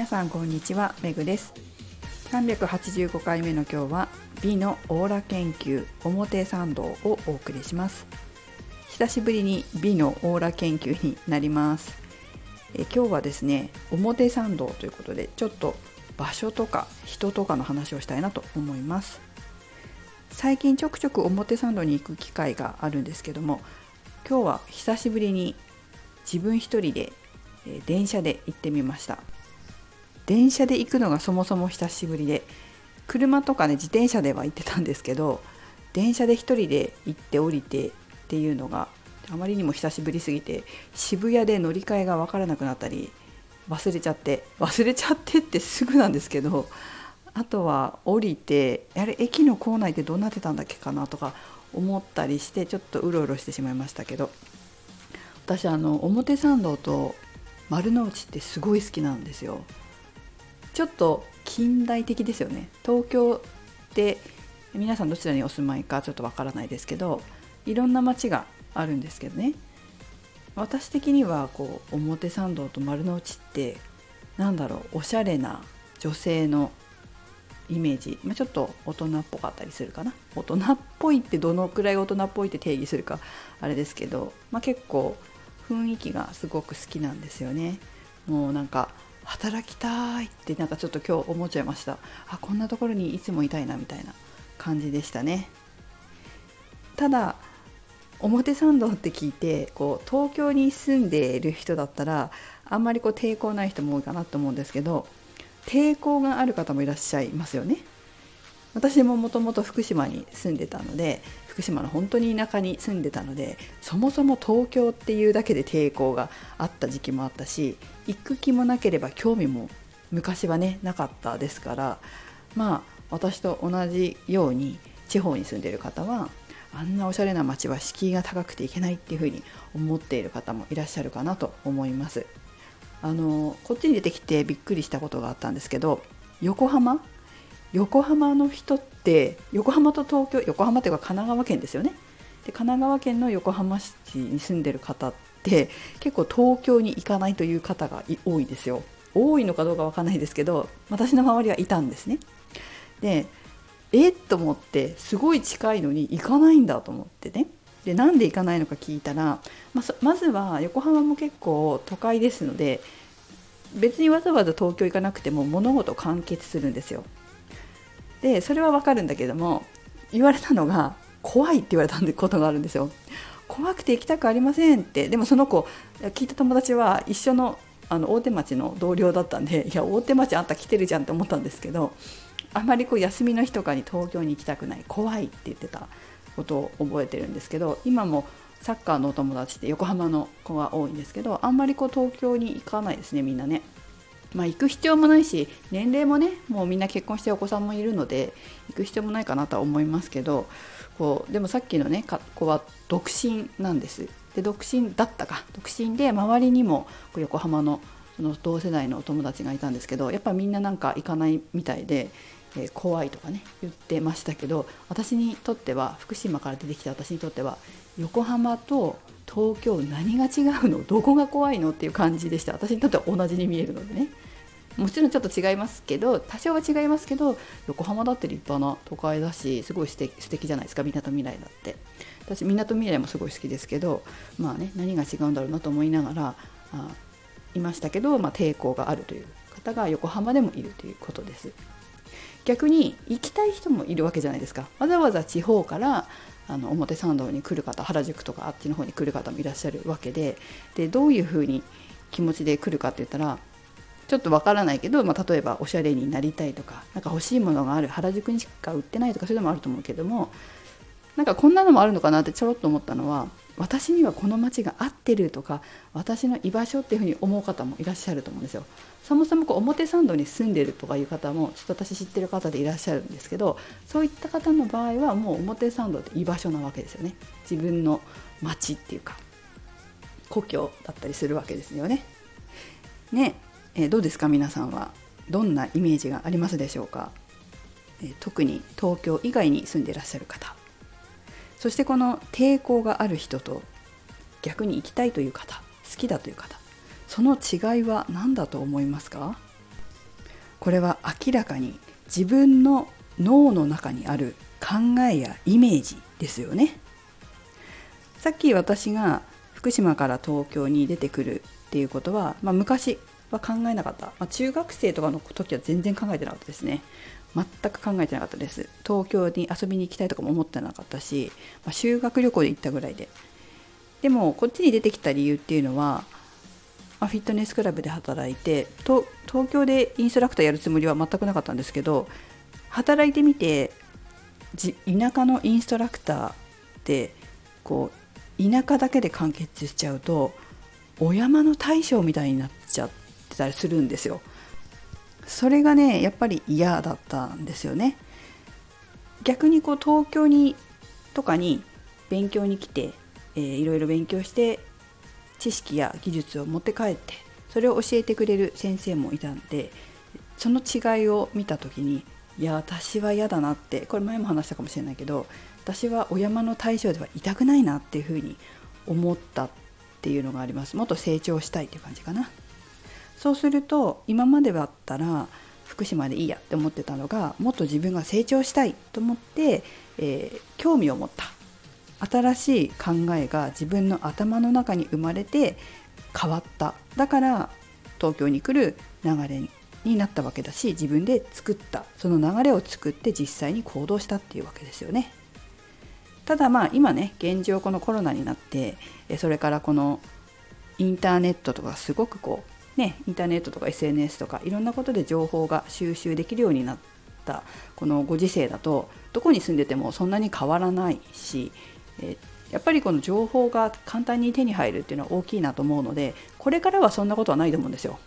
皆さんこんにちはめぐです。385回目の今日は美のオーラ研究表参道をお送りします。久しぶりに美のオーラ研究になります。え今日はですね表参道ということでちょっと場所とか人とかの話をしたいなと思います。最近ちょくちょく表参道に行く機会があるんですけども今日は久しぶりに自分一人で電車で行ってみました。電車で行くのがそもそも久しぶりで車とかね自転車では行ってたんですけど電車で1人で行って降りてっていうのがあまりにも久しぶりすぎて渋谷で乗り換えが分からなくなったり忘れちゃって忘れちゃってってすぐなんですけどあとは降りてあれ駅の構内ってどうなってたんだっけかなとか思ったりしてちょっとうろうろしてしまいましたけど私あの表参道と丸の内ってすごい好きなんですよ。ちょっと近代的ですよね。東京って皆さんどちらにお住まいかちょっとわからないですけどいろんな街があるんですけどね。私的にはこう表参道と丸の内ってなんだろうおしゃれな女性のイメージ、まあ、ちょっと大人っぽかったりするかな。大人っぽいってどのくらい大人っぽいって定義するかあれですけど、まあ、結構雰囲気がすごく好きなんですよね。もうなんか働きたいってなんかちょっと今日思っちゃいました。あこんなところにいつもいたいなみたいな感じでしたね。ただ表参道って聞いてこう東京に住んでいる人だったらあんまりこう抵抗ない人も多いかなと思うんですけど抵抗がある方もいらっしゃいますよね。私ももともと福島に住んでたので福島の本当に田舎に住んでたのでそもそも東京っていうだけで抵抗があった時期もあったし行く気もなければ興味も昔はねなかったですからまあ私と同じように地方に住んでいる方はあんなおしゃれな街は敷居が高くていけないっていうふうに思っている方もいらっしゃるかなと思います。あのこっちに出てきてびっくりしたことがあったんですけど横浜横浜の人って横浜と東京横浜っていうか神奈川県ですよね。で神奈川県の横浜市に住んでる方って結構東京に行かないという方が多いですよ。多いのかどうかわかんないですけど私の周りはいたんですね。でえっと思ってすごい近いのに行かないんだと思ってね。でなんで行かないのか聞いたらままずは横浜も結構都会ですので別にわざわざ東京行かなくても物事完結するんですよ。でそれはわかるんだけども言われたのが怖いって言われたことがあるんですよ怖くて行きたくありませんってでもその子聞いた友達は一緒のあの大手町の同僚だったんでいや大手町あんた来てるじゃんって思ったんですけどあまりこう休みの日とかに東京に行きたくない怖いって言ってたことを覚えてるんですけど今もサッカーのお友達って横浜の子が多いんですけどあんまりこう東京に行かないですねみんなね。まあ、行く必要もないし年齢もねもうみんな結婚してお子さんもいるので行く必要もないかなとは思いますけどこうでもさっきのね子は独身なんです。で独身だったか。独身で周りにも横浜のその同世代のお友達がいたんですけどやっぱみんななんか行かないみたいで、えー、怖いとかね言ってましたけど私にとっては福島から出てきた私にとっては横浜と東京何が違うの？どこが怖いの？っていう感じでした。私にとっては同じに見えるのでね。もちろんちょっと違いますけど多少は違いますけど横浜だって立派な都会だしすごい素敵素敵じゃないですかみなとみらいだって。私みなとみらいもすごい好きですけどまあね何が違うんだろうなと思いながらあいましたけど、まあ、抵抗があるという方が横浜でもいるということです。逆に行きたい人もいるわけじゃないですか。わざわざ地方からあの表参道に来る方原宿とかあっちの方に来る方もいらっしゃるわけででどういうふうに気持ちで来るかって言ったらちょっとわからないけど、まあ、例えばおしゃれになりたいとか何か欲しいものがある原宿にしか売ってないとかそういうのもあると思うけどもなんかこんなのもあるのかなってちょろっと思ったのは私にはこの街が合ってるとか私の居場所っていうふうに思う方もいらっしゃると思うんですよ。そもそもこう表参道に住んでるとかいう方もちょっと私知ってる方でいらっしゃるんですけどそういった方の場合はもう表参道って居場所なわけですよね自分の街っていうか故郷だったりするわけですよね。ねえー、どうですか皆さんは？どんなイメージがありますでしょうか、えー、特に東京以外に住んでいらっしゃる方。そしてこの抵抗がある人と逆に行きたいという方好きだという方その違いは何だと思いますか？これは明らかに自分の脳の中にある考えやイメージですよね。さっき私が福島から東京に出てくるっていうことは、まあ、昔は考えなかった、まあ、中学生とかの時は全然考えてなかったですね。全く考えてなかったです。東京に遊びに行きたいとかも思ってなかったし、まあ、修学旅行で行ったぐらいで。でもこっちに出てきた理由っていうのは、まあ、フィットネスクラブで働いて東京でインストラクターやるつもりは全くなかったんですけど働いてみて田舎のインストラクターってこう田舎だけで完結しちゃうとお山の大将みたいになっちゃったりするんですよ。それがねやっぱり嫌だったんですよね。逆にこう東京にとかに勉強に来て、えー、いろいろ勉強して知識や技術を持って帰ってそれを教えてくれる先生もいたんでその違いを見た時にいや私は嫌だなってこれ前も話したかもしれないけど私はお山の大将ではいたくないなっていうふうに思ったっていうのがありますもっと成長したいっていう感じかなそうすると今までだったら福島でいいやって思ってたのがもっと自分が成長したいと思って、えー、興味を持った新しい考えが自分の頭の中に生まれて変わっただから東京に来る流れになったわけだし自分で作ったその流れを作って実際に行動したっていうわけですよね。ただまあ今ね現状このコロナになってそれからこのインターネットとかすごくこうねインターネットとか SNS とかいろんなことで情報が収集できるようになったこのご時世だとどこに住んでてもそんなに変わらないし、えやっぱりこの情報が簡単に手に入るっていうのは大きいなと思うのでこれからはそんなことはないと思うんですよ。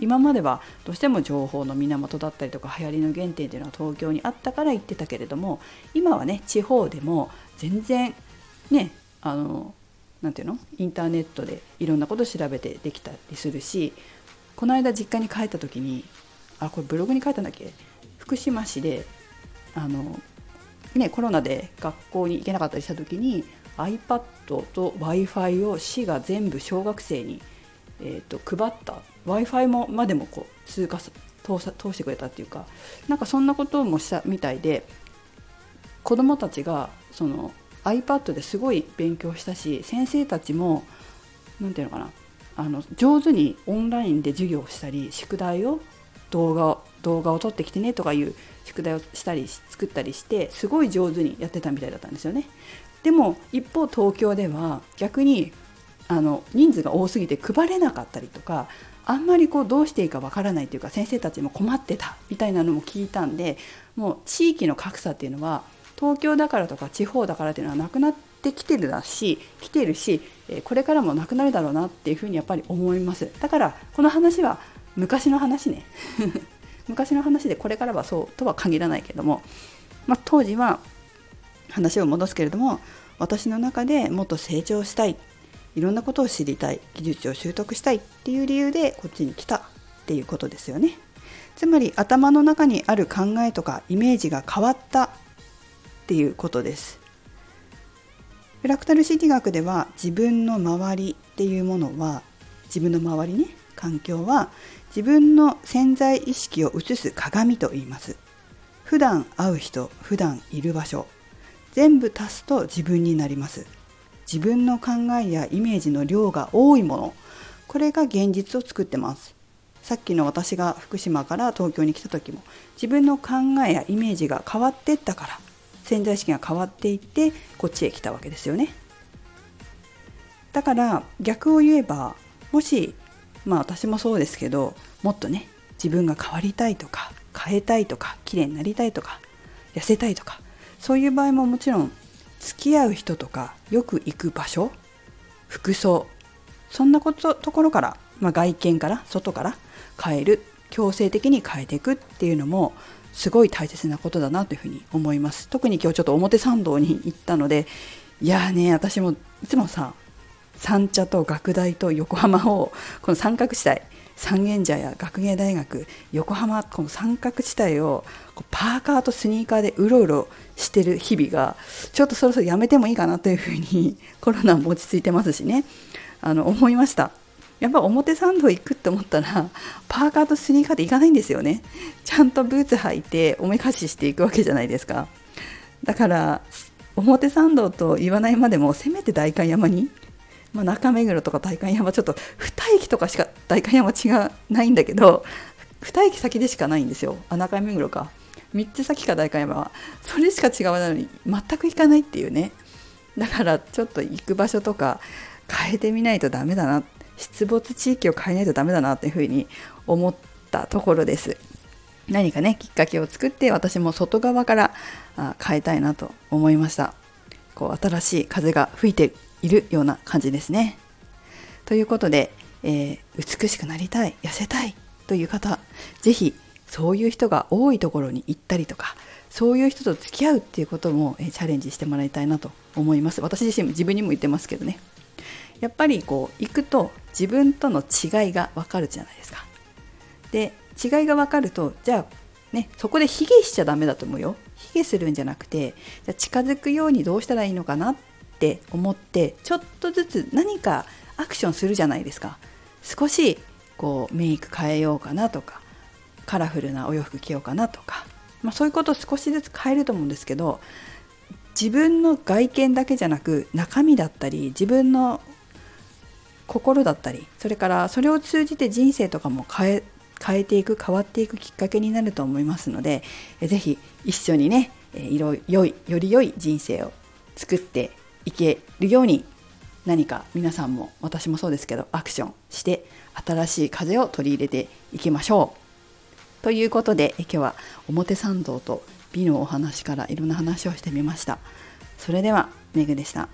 今まではどうしても情報の源だったりとか流行りの原点っていうのは東京にあったから行ってたけれども今はね地方でも全然ねあのなていうの？インターネットでいろんなこと調べてできたりするしこの間実家に帰った時にあこれブログに書いたんだっけ？福島市であの、ね、コロナで学校に行けなかったりした時に iPad と w i f i を市が全部小学生に、えーと配った。w i f i もまでもこう通過通通してくれたっていうかなんかそんなこともしたみたいで子どもたちがその iPad ですごい勉強したし先生たちも何て言うのかなあの上手にオンラインで授業をしたり宿題を動画を動画を撮ってきてねとかいう宿題をしたり作ったりしてすごい上手にやってたみたいだったんですよね。でも一方東京では逆にあの人数が多すぎて配れなかったりとかあんまりこうどうしていいかわからないというか先生たちも困ってたみたいなのも聞いたんでもう地域の格差っていうのは東京だからとか地方だからっていうのはなくなってきてるだし来てるしこれからもなくなるだろうなっていうふうにやっぱり思います。だからこの話は昔の話ね。昔の話でこれからはそうとは限らないけども、まあ、当時は話を戻すけれども私の中でもっと成長したいいろんなことを知りたい技術を習得したいっていう理由でこっちに来たっていうことですよね。つまり頭の中にある考えとかイメージが変わったっていうことです。フラクタル心理学では自分の周りっていうものは自分の周りね環境は自分の潜在意識を映す鏡と言います。普段会う人普段いる場所全部足すと自分になります。自分の考えやイメージの量が多いものこれが現実を作ってます。さっきの私が福島から東京に来た時も自分の考えやイメージが変わってったから。潜在意識が変わっていってこっちへ来たわけですよね。だから逆を言えばもしまあ私もそうですけどもっとね自分が変わりたいとか変えたいとか綺麗になりたいとか痩せたいとかそういう場合ももちろん付き合う人とかよく行く場所服装そんなことところから、まあ、外見から外から変える強制的に変えていくっていうのもすごい大切なことだなというふうに思います。特に今日ちょっと表参道に行ったのでいやーね私もいつもさ三茶と学大と横浜をこの三角地帯三軒茶屋学芸大学横浜この三角地帯をパーカーとスニーカーでうろうろしてる日々がちょっとそろそろやめてもいいかなというふうにコロナも落ち着いてますしね。あの思いました。やっぱ表参道行くって思ったら パーカーとスニーカーで行かないんですよね。ちゃんとブーツ履いておめかししていくわけじゃないですか。だから表参道と言わないまでもせめて代官山に、まあ、中目黒とか代官山ちょっと2駅とかしか代官山違うないんだけど2駅先でしかないんですよ。あ中目黒か。3つ先か代官山は。それしか違わないのに全く行かないっていうね。だからちょっと行く場所とか変えてみないとダメだなっ出没地域を変えないとダメだなっていうふうに思ったところです。何かねきっかけを作って私も外側から変えたいなと思いました。こう新しい風が吹いているような感じですね。ということで、えー、美しくなりたい痩せたいという方是非そういう人が多いところに行ったりとかそういう人と付き合うっていうことも、えチャレンジしてもらいたいなと思います。私自身も自分にも言ってますけどね。やっぱりこう行くと自分との違いがわかるじゃないですか。で違いが分かるとじゃあねそこで卑下しちゃダメだと思うよ。卑下するんじゃなくてじゃ近づくようにどうしたらいいのかなって思ってちょっとずつ何かアクションするじゃないですか。少しこうメイク変えようかなとかカラフルなお洋服着ようかなとか、まあ、そういうことを少しずつ変えると思うんですけど自分の外見だけじゃなく中身だったり自分の心だったりそれからそれを通じて人生とかも変え変えていく変わっていくきっかけになると思いますので是非一緒にねいろ良いより良い人生を作っていけるように何か皆さんも私もそうですけどアクションして新しい風を取り入れていきましょう。ということで今日は表参道と美のお話からいろんな話をしてみました。それではメグでした。